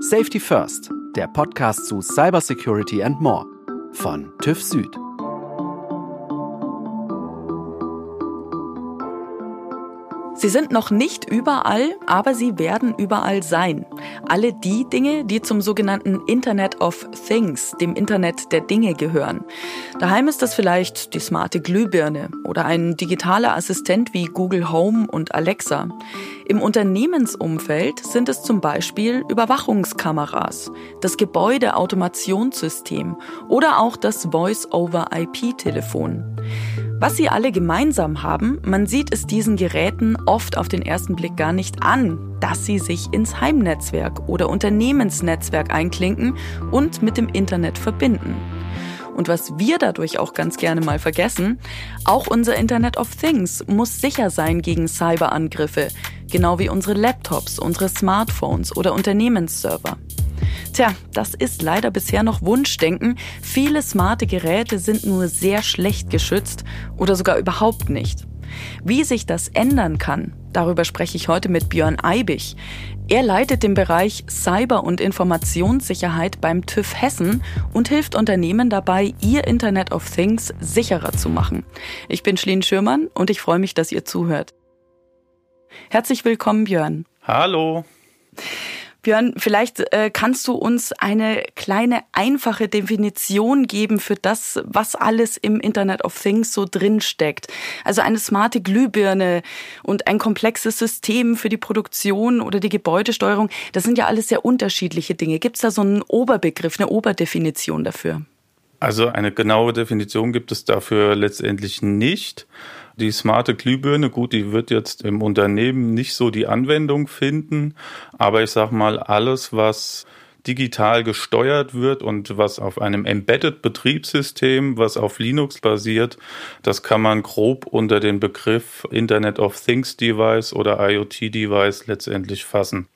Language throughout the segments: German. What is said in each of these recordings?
Safety First, der Podcast zu Cybersecurity and More von TÜV Süd. Sie sind noch nicht überall, aber sie werden überall sein. Alle die Dinge, die zum sogenannten Internet of Things, dem Internet der Dinge gehören. Daheim ist das vielleicht die smarte Glühbirne oder ein digitaler Assistent wie Google Home und Alexa. Im Unternehmensumfeld sind es zum Beispiel Überwachungskameras, das Gebäudeautomationssystem oder auch das Voice-over-IP-Telefon. Was sie alle gemeinsam haben, man sieht es diesen Geräten oft auf den ersten Blick gar nicht an, dass sie sich ins Heimnetzwerk oder Unternehmensnetzwerk einklinken und mit dem Internet verbinden. Und was wir dadurch auch ganz gerne mal vergessen, auch unser Internet of Things muss sicher sein gegen Cyberangriffe, genau wie unsere Laptops, unsere Smartphones oder Unternehmensserver. Tja, das ist leider bisher noch Wunschdenken. Viele smarte Geräte sind nur sehr schlecht geschützt oder sogar überhaupt nicht. Wie sich das ändern kann, darüber spreche ich heute mit Björn Eibig. Er leitet den Bereich Cyber- und Informationssicherheit beim TÜV Hessen und hilft Unternehmen dabei, ihr Internet of Things sicherer zu machen. Ich bin Schlien Schürmann und ich freue mich, dass ihr zuhört. Herzlich willkommen, Björn. Hallo. Björn, vielleicht äh, kannst du uns eine kleine, einfache Definition geben für das, was alles im Internet of Things so drinsteckt. Also eine smarte Glühbirne und ein komplexes System für die Produktion oder die Gebäudesteuerung. Das sind ja alles sehr unterschiedliche Dinge. Gibt es da so einen Oberbegriff, eine Oberdefinition dafür? Also eine genaue Definition gibt es dafür letztendlich nicht. Die smarte Glühbirne, gut, die wird jetzt im Unternehmen nicht so die Anwendung finden, aber ich sag mal, alles, was digital gesteuert wird und was auf einem Embedded Betriebssystem, was auf Linux basiert, das kann man grob unter den Begriff Internet of Things Device oder IoT Device letztendlich fassen.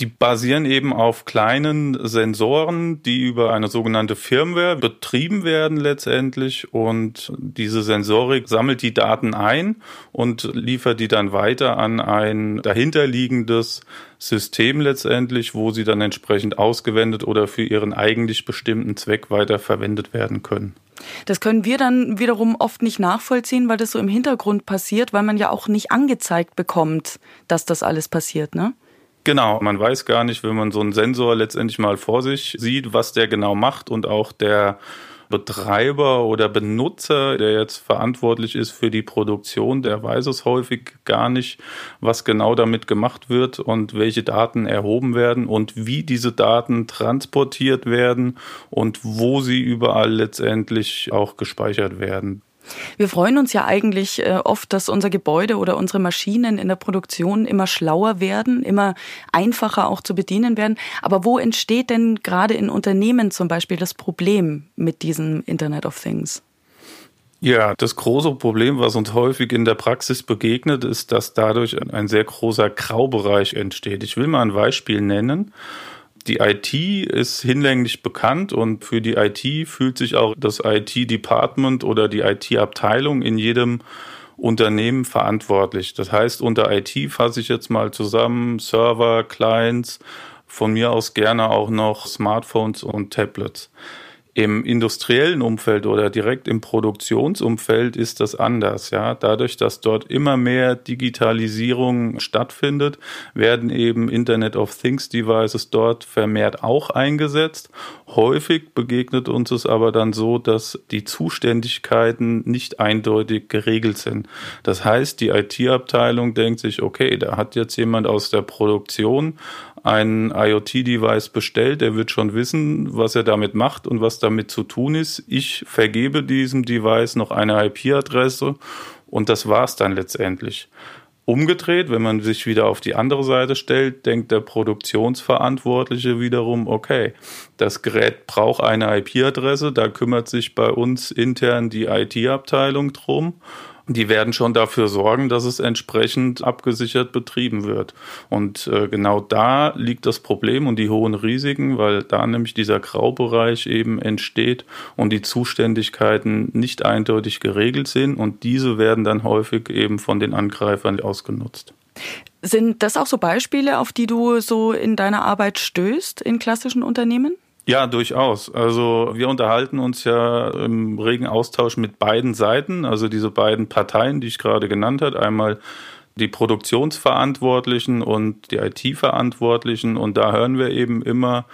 Die basieren eben auf kleinen Sensoren, die über eine sogenannte Firmware betrieben werden letztendlich und diese Sensorik sammelt die Daten ein und liefert die dann weiter an ein dahinterliegendes System letztendlich, wo sie dann entsprechend ausgewendet oder für ihren eigentlich bestimmten Zweck weiter verwendet werden können. Das können wir dann wiederum oft nicht nachvollziehen, weil das so im Hintergrund passiert, weil man ja auch nicht angezeigt bekommt, dass das alles passiert, ne? Genau, man weiß gar nicht, wenn man so einen Sensor letztendlich mal vor sich sieht, was der genau macht und auch der Betreiber oder Benutzer, der jetzt verantwortlich ist für die Produktion, der weiß es häufig gar nicht, was genau damit gemacht wird und welche Daten erhoben werden und wie diese Daten transportiert werden und wo sie überall letztendlich auch gespeichert werden. Wir freuen uns ja eigentlich äh, oft, dass unser Gebäude oder unsere Maschinen in der Produktion immer schlauer werden, immer einfacher auch zu bedienen werden. Aber wo entsteht denn gerade in Unternehmen zum Beispiel das Problem mit diesem Internet of Things? Ja, das große Problem, was uns häufig in der Praxis begegnet, ist, dass dadurch ein sehr großer Graubereich entsteht. Ich will mal ein Beispiel nennen. Die IT ist hinlänglich bekannt und für die IT fühlt sich auch das IT-Department oder die IT-Abteilung in jedem Unternehmen verantwortlich. Das heißt, unter IT fasse ich jetzt mal zusammen Server, Clients, von mir aus gerne auch noch Smartphones und Tablets. Im industriellen Umfeld oder direkt im Produktionsumfeld ist das anders, ja. Dadurch, dass dort immer mehr Digitalisierung stattfindet, werden eben Internet of Things Devices dort vermehrt auch eingesetzt. Häufig begegnet uns es aber dann so, dass die Zuständigkeiten nicht eindeutig geregelt sind. Das heißt, die IT-Abteilung denkt sich, okay, da hat jetzt jemand aus der Produktion ein IoT-Device bestellt, der wird schon wissen, was er damit macht und was damit zu tun ist. Ich vergebe diesem Device noch eine IP-Adresse und das war's dann letztendlich. Umgedreht, wenn man sich wieder auf die andere Seite stellt, denkt der Produktionsverantwortliche wiederum, okay, das Gerät braucht eine IP-Adresse, da kümmert sich bei uns intern die IT-Abteilung drum die werden schon dafür sorgen, dass es entsprechend abgesichert betrieben wird. Und äh, genau da liegt das Problem und die hohen Risiken, weil da nämlich dieser Graubereich eben entsteht und die Zuständigkeiten nicht eindeutig geregelt sind und diese werden dann häufig eben von den Angreifern ausgenutzt. Sind das auch so Beispiele, auf die du so in deiner Arbeit stößt in klassischen Unternehmen? Ja, durchaus. Also wir unterhalten uns ja im regen Austausch mit beiden Seiten, also diese beiden Parteien, die ich gerade genannt habe. Einmal die Produktionsverantwortlichen und die IT-Verantwortlichen. Und da hören wir eben immer,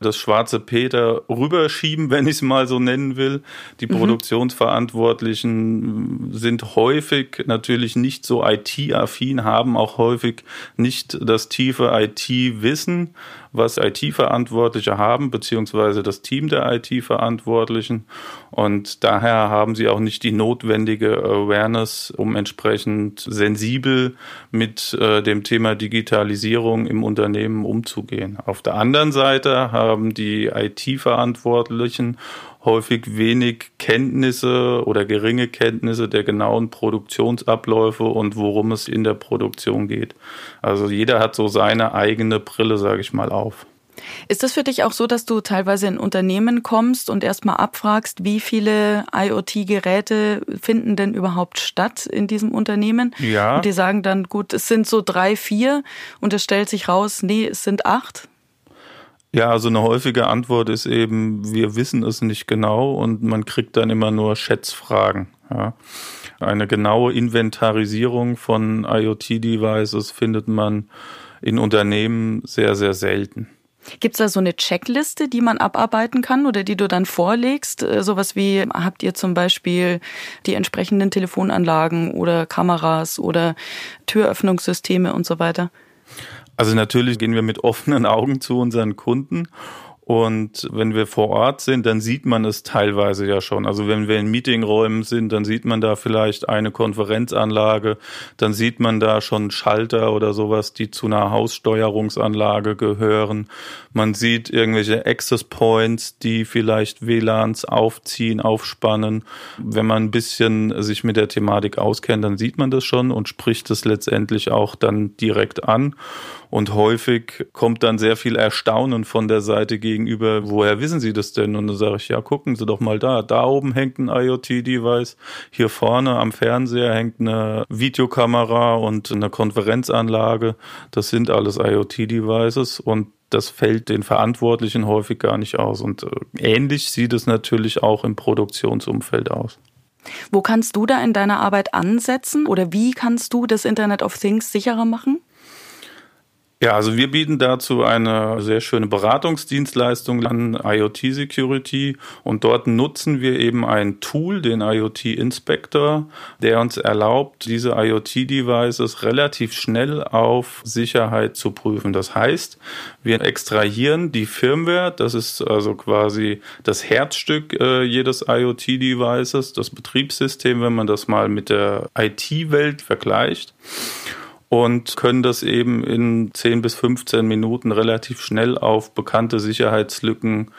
das schwarze Peter rüberschieben, wenn ich es mal so nennen will. Die mhm. Produktionsverantwortlichen sind häufig natürlich nicht so IT-affin, haben auch häufig nicht das tiefe IT-Wissen was IT-Verantwortliche haben, beziehungsweise das Team der IT-Verantwortlichen. Und daher haben sie auch nicht die notwendige Awareness, um entsprechend sensibel mit äh, dem Thema Digitalisierung im Unternehmen umzugehen. Auf der anderen Seite haben die IT-Verantwortlichen häufig wenig Kenntnisse oder geringe Kenntnisse der genauen Produktionsabläufe und worum es in der Produktion geht. Also jeder hat so seine eigene Brille, sage ich mal, auf. Ist das für dich auch so, dass du teilweise in Unternehmen kommst und erstmal abfragst, wie viele IoT-Geräte finden denn überhaupt statt in diesem Unternehmen? Ja. Und die sagen dann, gut, es sind so drei, vier und es stellt sich raus, nee, es sind acht. Ja, also eine häufige Antwort ist eben, wir wissen es nicht genau und man kriegt dann immer nur Schätzfragen. Ja. Eine genaue Inventarisierung von IoT-Devices findet man in Unternehmen sehr, sehr selten. Gibt es da so eine Checkliste, die man abarbeiten kann oder die du dann vorlegst? Äh, sowas wie, habt ihr zum Beispiel die entsprechenden Telefonanlagen oder Kameras oder Türöffnungssysteme und so weiter? Also natürlich gehen wir mit offenen Augen zu unseren Kunden und wenn wir vor Ort sind, dann sieht man es teilweise ja schon. Also wenn wir in Meetingräumen sind, dann sieht man da vielleicht eine Konferenzanlage, dann sieht man da schon Schalter oder sowas, die zu einer Haussteuerungsanlage gehören. Man sieht irgendwelche Access Points, die vielleicht WLANs aufziehen, aufspannen. Wenn man ein bisschen sich mit der Thematik auskennt, dann sieht man das schon und spricht es letztendlich auch dann direkt an. Und häufig kommt dann sehr viel Erstaunen von der Seite gegenüber, woher wissen Sie das denn? Und dann sage ich, ja, gucken Sie doch mal da. Da oben hängt ein IoT-Device. Hier vorne am Fernseher hängt eine Videokamera und eine Konferenzanlage. Das sind alles IoT-Devices und das fällt den Verantwortlichen häufig gar nicht aus. Und äh, ähnlich sieht es natürlich auch im Produktionsumfeld aus. Wo kannst du da in deiner Arbeit ansetzen oder wie kannst du das Internet of Things sicherer machen? Ja, also wir bieten dazu eine sehr schöne Beratungsdienstleistung an IoT Security. Und dort nutzen wir eben ein Tool, den IoT Inspector, der uns erlaubt, diese IoT Devices relativ schnell auf Sicherheit zu prüfen. Das heißt, wir extrahieren die Firmware, das ist also quasi das Herzstück äh, jedes IoT Devices, das Betriebssystem, wenn man das mal mit der IT-Welt vergleicht und können das eben in 10 bis 15 Minuten relativ schnell auf bekannte Sicherheitslücken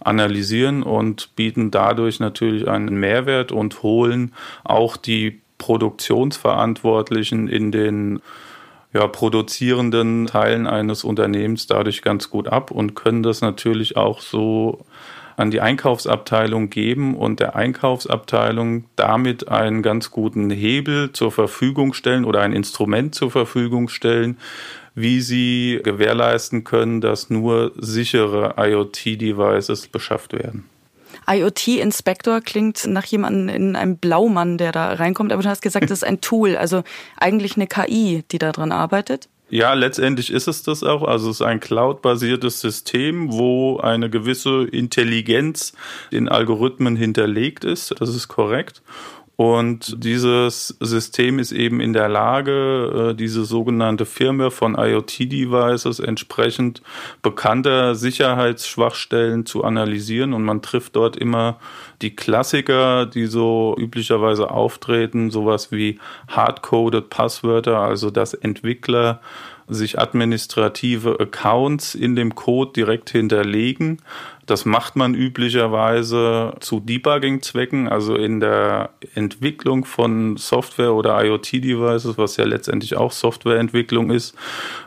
analysieren und bieten dadurch natürlich einen Mehrwert und holen auch die Produktionsverantwortlichen in den ja, produzierenden Teilen eines Unternehmens dadurch ganz gut ab und können das natürlich auch so an die Einkaufsabteilung geben und der Einkaufsabteilung damit einen ganz guten Hebel zur Verfügung stellen oder ein Instrument zur Verfügung stellen, wie sie gewährleisten können, dass nur sichere IoT-Devices beschafft werden. IoT-Inspektor klingt nach jemandem in einem Blaumann, der da reinkommt, aber du hast gesagt, das ist ein Tool, also eigentlich eine KI, die da dran arbeitet. Ja, letztendlich ist es das auch. Also es ist ein cloud-basiertes System, wo eine gewisse Intelligenz in Algorithmen hinterlegt ist. Das ist korrekt. Und dieses System ist eben in der Lage, äh, diese sogenannte Firmware von IoT-Devices entsprechend bekannter Sicherheitsschwachstellen zu analysieren. Und man trifft dort immer die Klassiker, die so üblicherweise auftreten, sowas wie hardcoded Passwörter, also dass Entwickler sich administrative Accounts in dem Code direkt hinterlegen. Das macht man üblicherweise zu Debugging-Zwecken, also in der Entwicklung von Software oder IoT-Devices, was ja letztendlich auch Softwareentwicklung ist,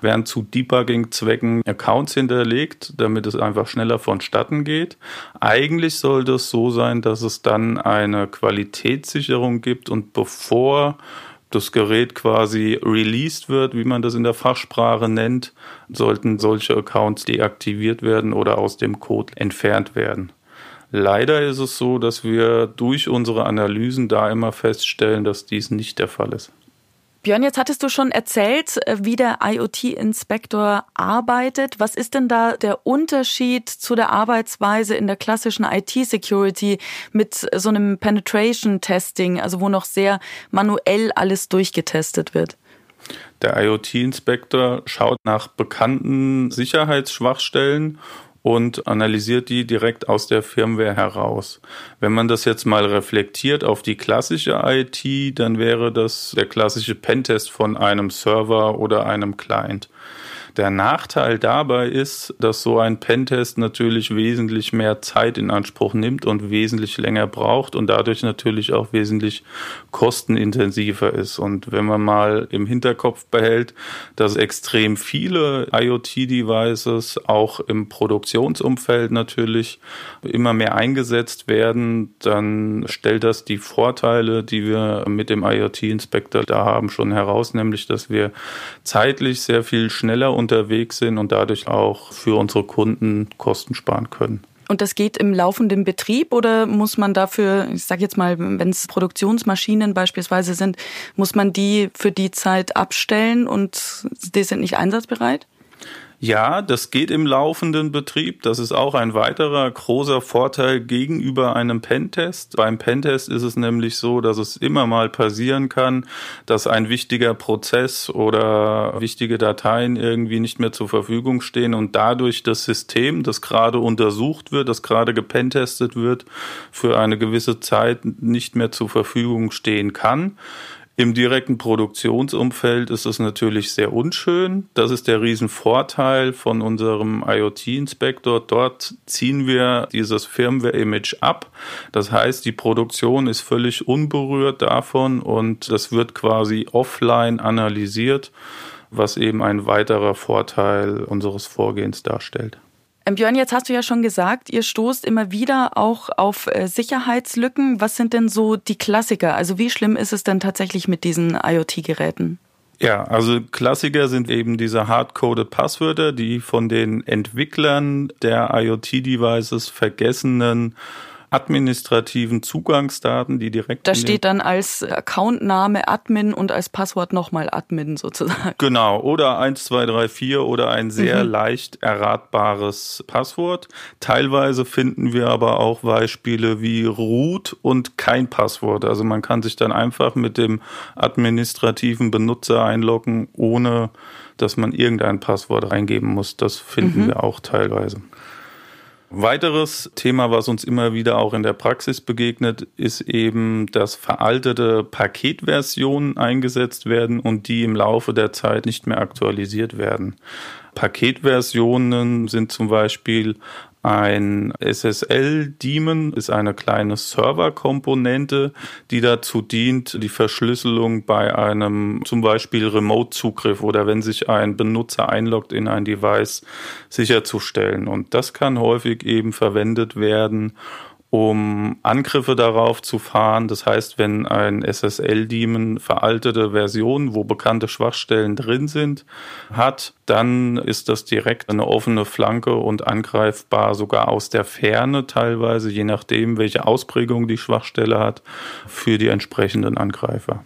werden zu Debugging-Zwecken Accounts hinterlegt, damit es einfach schneller vonstatten geht. Eigentlich sollte es so sein, dass es dann eine Qualitätssicherung gibt und bevor das Gerät quasi released wird, wie man das in der Fachsprache nennt, sollten solche Accounts deaktiviert werden oder aus dem Code entfernt werden. Leider ist es so, dass wir durch unsere Analysen da immer feststellen, dass dies nicht der Fall ist. Björn, jetzt hattest du schon erzählt, äh, wie der IoT-Inspektor arbeitet. Was ist denn da der Unterschied zu der Arbeitsweise in der klassischen IT-Security mit so einem Penetration-Testing, also wo noch sehr manuell alles durchgetestet wird? Der IoT-Inspektor schaut nach bekannten Sicherheitsschwachstellen und analysiert die direkt aus der Firmware heraus. Wenn man das jetzt mal reflektiert auf die klassische IT, dann wäre das der klassische Pentest von einem Server oder einem Client. Der Nachteil dabei ist, dass so ein Pentest natürlich wesentlich mehr Zeit in Anspruch nimmt und wesentlich länger braucht und dadurch natürlich auch wesentlich kostenintensiver ist. Und wenn man mal im Hinterkopf behält, dass extrem viele IoT-Devices auch im Produktionsumfeld natürlich immer mehr eingesetzt werden, dann stellt das die Vorteile, die wir mit dem IoT-Inspector da haben, schon heraus, nämlich dass wir zeitlich sehr viel schneller unterwegs sind und dadurch auch für unsere Kunden Kosten sparen können. Und das geht im laufenden Betrieb oder muss man dafür, ich sage jetzt mal, wenn es Produktionsmaschinen beispielsweise sind, muss man die für die Zeit abstellen und die sind nicht einsatzbereit? Ja, das geht im laufenden Betrieb. Das ist auch ein weiterer großer Vorteil gegenüber einem Pentest. Beim Pentest ist es nämlich so, dass es immer mal passieren kann, dass ein wichtiger Prozess oder wichtige Dateien irgendwie nicht mehr zur Verfügung stehen und dadurch das System, das gerade untersucht wird, das gerade gepentestet wird, für eine gewisse Zeit nicht mehr zur Verfügung stehen kann. Im direkten Produktionsumfeld ist es natürlich sehr unschön. Das ist der Riesenvorteil von unserem IoT-Inspektor. Dort ziehen wir dieses Firmware-Image ab. Das heißt, die Produktion ist völlig unberührt davon und das wird quasi offline analysiert, was eben ein weiterer Vorteil unseres Vorgehens darstellt. Ähm, Björn, jetzt hast du ja schon gesagt, ihr stoßt immer wieder auch auf äh, Sicherheitslücken. Was sind denn so die Klassiker? Also wie schlimm ist es denn tatsächlich mit diesen IoT-Geräten? Ja, also Klassiker sind eben diese hardcoded Passwörter, die von den Entwicklern der IoT-Devices vergessenen administrativen Zugangsdaten, die direkt. Da steht dann als Accountname Admin und als Passwort nochmal Admin sozusagen. Genau, oder 1234 oder ein sehr mhm. leicht erratbares Passwort. Teilweise finden wir aber auch Beispiele wie Root und kein Passwort. Also man kann sich dann einfach mit dem administrativen Benutzer einloggen, ohne dass man irgendein Passwort reingeben muss. Das finden mhm. wir auch teilweise. Weiteres Thema, was uns immer wieder auch in der Praxis begegnet, ist eben, dass veraltete Paketversionen eingesetzt werden und die im Laufe der Zeit nicht mehr aktualisiert werden. Paketversionen sind zum Beispiel ein SSL-Daemon ist eine kleine Serverkomponente, die dazu dient, die Verschlüsselung bei einem zum Beispiel Remote-Zugriff oder wenn sich ein Benutzer einloggt in ein Device sicherzustellen. Und das kann häufig eben verwendet werden, um Angriffe darauf zu fahren. Das heißt, wenn ein SSL-Daemon veraltete Versionen, wo bekannte Schwachstellen drin sind, hat, dann ist das direkt eine offene Flanke und angreifbar sogar aus der Ferne teilweise, je nachdem, welche Ausprägung die Schwachstelle hat, für die entsprechenden Angreifer.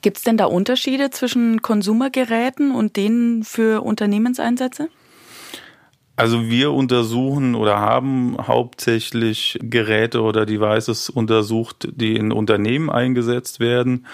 Gibt es denn da Unterschiede zwischen Konsumergeräten und denen für Unternehmenseinsätze? Also wir untersuchen oder haben hauptsächlich Geräte oder Devices untersucht, die in Unternehmen eingesetzt werden.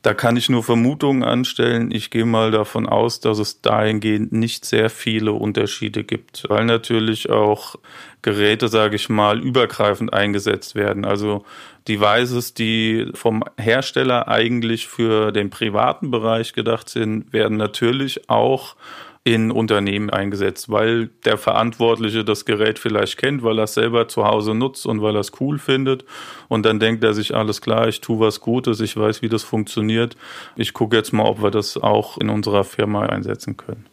Da kann ich nur Vermutungen anstellen. Ich gehe mal davon aus, dass es dahingehend nicht sehr viele Unterschiede gibt, weil natürlich auch Geräte, sage ich mal, übergreifend eingesetzt werden. Also Devices, die vom Hersteller eigentlich für den privaten Bereich gedacht sind, werden natürlich auch in Unternehmen eingesetzt, weil der Verantwortliche das Gerät vielleicht kennt, weil er es selber zu Hause nutzt und weil er es cool findet. Und dann denkt er sich, alles klar, ich tue was Gutes, ich weiß, wie das funktioniert. Ich gucke jetzt mal, ob wir das auch in unserer Firma einsetzen können.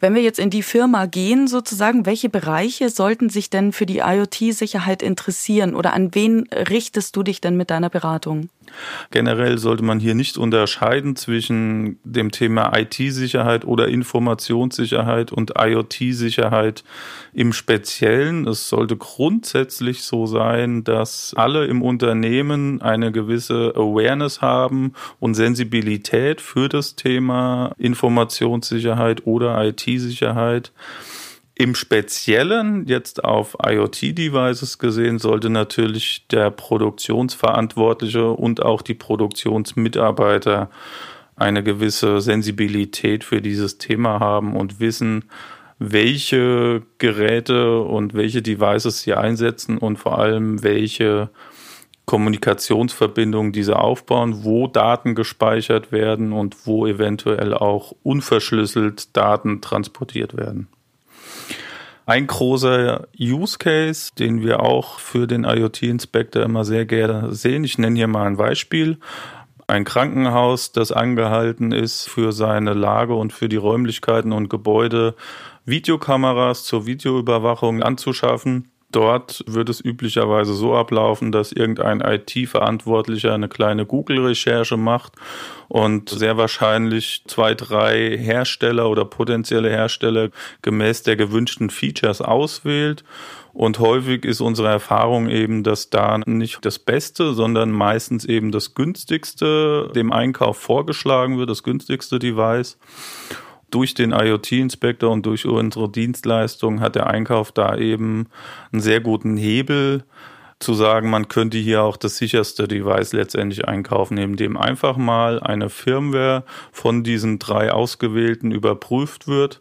Wenn wir jetzt in die Firma gehen, sozusagen, welche Bereiche sollten sich denn für die IoT-Sicherheit interessieren oder an wen richtest du dich denn mit deiner Beratung? Generell sollte man hier nicht unterscheiden zwischen dem Thema IT-Sicherheit oder Informationssicherheit und IoT-Sicherheit im Speziellen. Es sollte grundsätzlich so sein, dass alle im Unternehmen eine gewisse Awareness haben und Sensibilität für das Thema Informationssicherheit oder IT-Sicherheit. Im Speziellen, jetzt auf IoT-Devices gesehen, sollte natürlich der Produktionsverantwortliche und auch die Produktionsmitarbeiter eine gewisse Sensibilität für dieses Thema haben und wissen, welche Geräte und welche Devices sie einsetzen und vor allem welche Kommunikationsverbindungen diese aufbauen, wo Daten gespeichert werden und wo eventuell auch unverschlüsselt Daten transportiert werden. Ein großer Use Case, den wir auch für den IoT Inspector immer sehr gerne sehen. Ich nenne hier mal ein Beispiel. Ein Krankenhaus, das angehalten ist, für seine Lage und für die Räumlichkeiten und Gebäude Videokameras zur Videoüberwachung anzuschaffen Dort wird es üblicherweise so ablaufen, dass irgendein IT-Verantwortlicher eine kleine Google-Recherche macht und sehr wahrscheinlich zwei, drei Hersteller oder potenzielle Hersteller gemäß der gewünschten Features auswählt. Und häufig ist unsere Erfahrung eben, dass da nicht das Beste, sondern meistens eben das günstigste dem Einkauf vorgeschlagen wird, das günstigste Device durch den IoT-Inspektor und durch unsere Dienstleistung hat der Einkauf da eben einen sehr guten Hebel zu sagen, man könnte hier auch das sicherste Device letztendlich einkaufen, indem einfach mal eine Firmware von diesen drei ausgewählten überprüft wird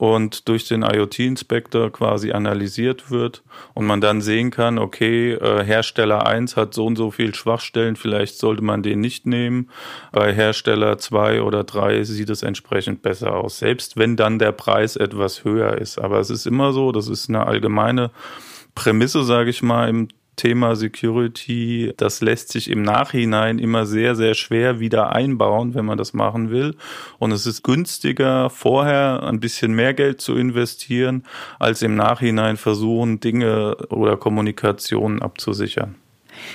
und durch den IoT-Inspektor quasi analysiert wird und man dann sehen kann, okay, äh, Hersteller 1 hat so und so viel Schwachstellen, vielleicht sollte man den nicht nehmen. Bei Hersteller 2 oder 3 sieht es entsprechend besser aus, selbst wenn dann der Preis etwas höher ist. Aber es ist immer so, das ist eine allgemeine Prämisse, sage ich mal, im Thema Security, das lässt sich im Nachhinein immer sehr, sehr schwer wieder einbauen, wenn man das machen will. Und es ist günstiger, vorher ein bisschen mehr Geld zu investieren, als im Nachhinein versuchen, Dinge oder Kommunikationen abzusichern.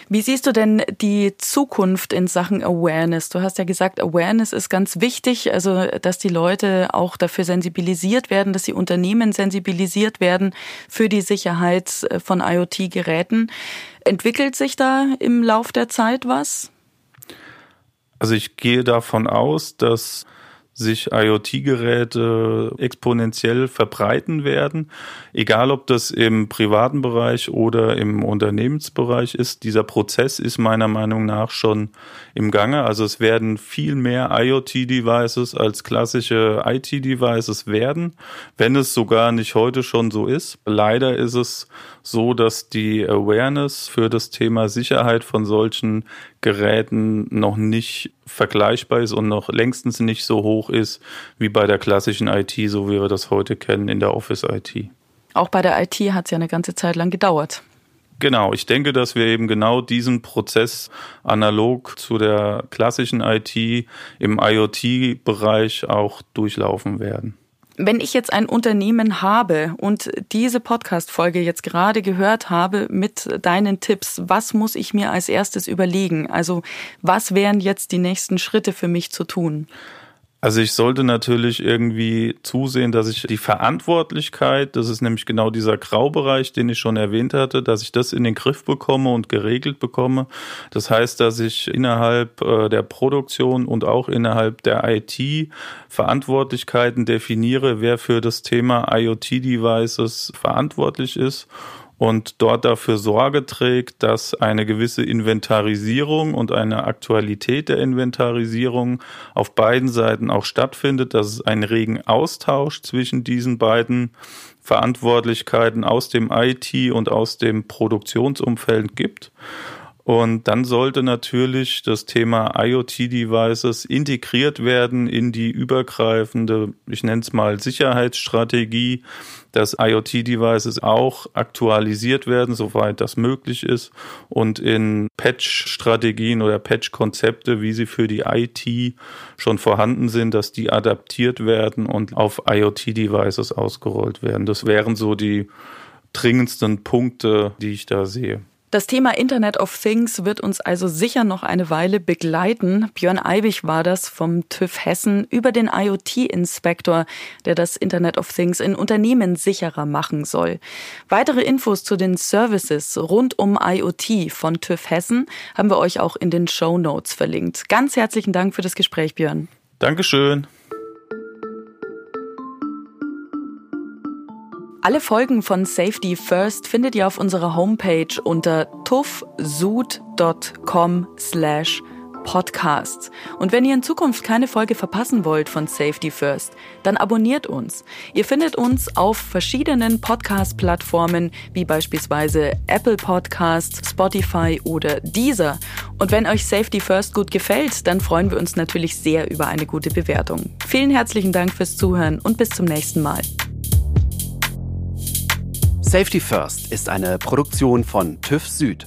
Wie siehst du denn die Zukunft in Sachen Awareness? Du hast ja gesagt, Awareness ist ganz wichtig, also dass die Leute auch dafür sensibilisiert werden, dass die Unternehmen sensibilisiert werden für die Sicherheit von IoT-Geräten. Entwickelt sich da im Lauf der Zeit was? Also ich gehe davon aus, dass sich IoT-Geräte exponentiell verbreiten werden. Egal, ob das im privaten Bereich oder im Unternehmensbereich ist, dieser Prozess ist meiner Meinung nach schon im Gange. Also es werden viel mehr IoT-Devices als klassische IT-Devices werden, wenn es sogar nicht heute schon so ist. Leider ist es so, dass die Awareness für das Thema Sicherheit von solchen Geräten noch nicht vergleichbar ist und noch längstens nicht so hoch ist wie bei der klassischen IT, so wie wir das heute kennen in der Office-IT. Auch bei der IT hat es ja eine ganze Zeit lang gedauert. Genau, ich denke, dass wir eben genau diesen Prozess analog zu der klassischen IT im IoT-Bereich auch durchlaufen werden. Wenn ich jetzt ein Unternehmen habe und diese Podcast-Folge jetzt gerade gehört habe mit deinen Tipps, was muss ich mir als erstes überlegen? Also, was wären jetzt die nächsten Schritte für mich zu tun? Also ich sollte natürlich irgendwie zusehen, dass ich die Verantwortlichkeit, das ist nämlich genau dieser Graubereich, den ich schon erwähnt hatte, dass ich das in den Griff bekomme und geregelt bekomme. Das heißt, dass ich innerhalb äh, der Produktion und auch innerhalb der IT Verantwortlichkeiten definiere, wer für das Thema IoT-Devices verantwortlich ist und dort dafür Sorge trägt, dass eine gewisse Inventarisierung und eine Aktualität der Inventarisierung auf beiden Seiten auch stattfindet, dass es einen regen Austausch zwischen diesen beiden Verantwortlichkeiten aus dem IT und aus dem Produktionsumfeld gibt Und dann sollte natürlich das Thema IoT-Devices integriert werden in die übergreifende, ich nenne es mal Sicherheitsstrategie, dass IoT-Devices auch aktualisiert werden, soweit das möglich ist und in Patch-Strategien oder Patch-Konzepte, wie sie für die IT schon vorhanden sind, dass die adaptiert werden und auf IoT-Devices ausgerollt werden. Das wären so die dringendsten Punkte, die ich da sehe. Das Thema Internet of Things wird uns also sicher noch eine Weile begleiten. Björn Eibig war das vom TÜV Hessen über den IoT-Inspektor, der das Internet of Things in Unternehmen sicherer machen soll. Weitere Infos zu den Services rund um IoT von TÜV Hessen haben wir euch auch in den Show Notes verlinkt. Ganz herzlichen Dank für das Gespräch, Björn. Dankeschön. Alle Folgen von Safety First findet ihr auf unserer Homepage unter tuffsud.com slash Podcasts. Und wenn ihr in Zukunft keine Folge verpassen wollt von Safety First, dann abonniert uns. Ihr findet uns auf verschiedenen Podcast-Plattformen wie beispielsweise Apple Podcasts, Spotify oder Deezer. Und wenn euch Safety First gut gefällt, dann freuen wir uns natürlich sehr über eine gute Bewertung. Vielen herzlichen Dank fürs Zuhören und bis zum nächsten Mal. Safety First ist eine Produktion von TÜV Süd.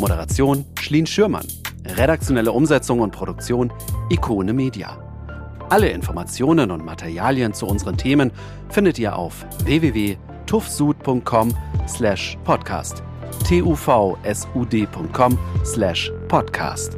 Moderation Schlien Schürmann. Redaktionelle Umsetzung und Produktion Ikone Media. Alle Informationen und Materialien zu unseren Themen findet ihr auf www.tuffsud.com slash podcast tuvsud.com slash podcast.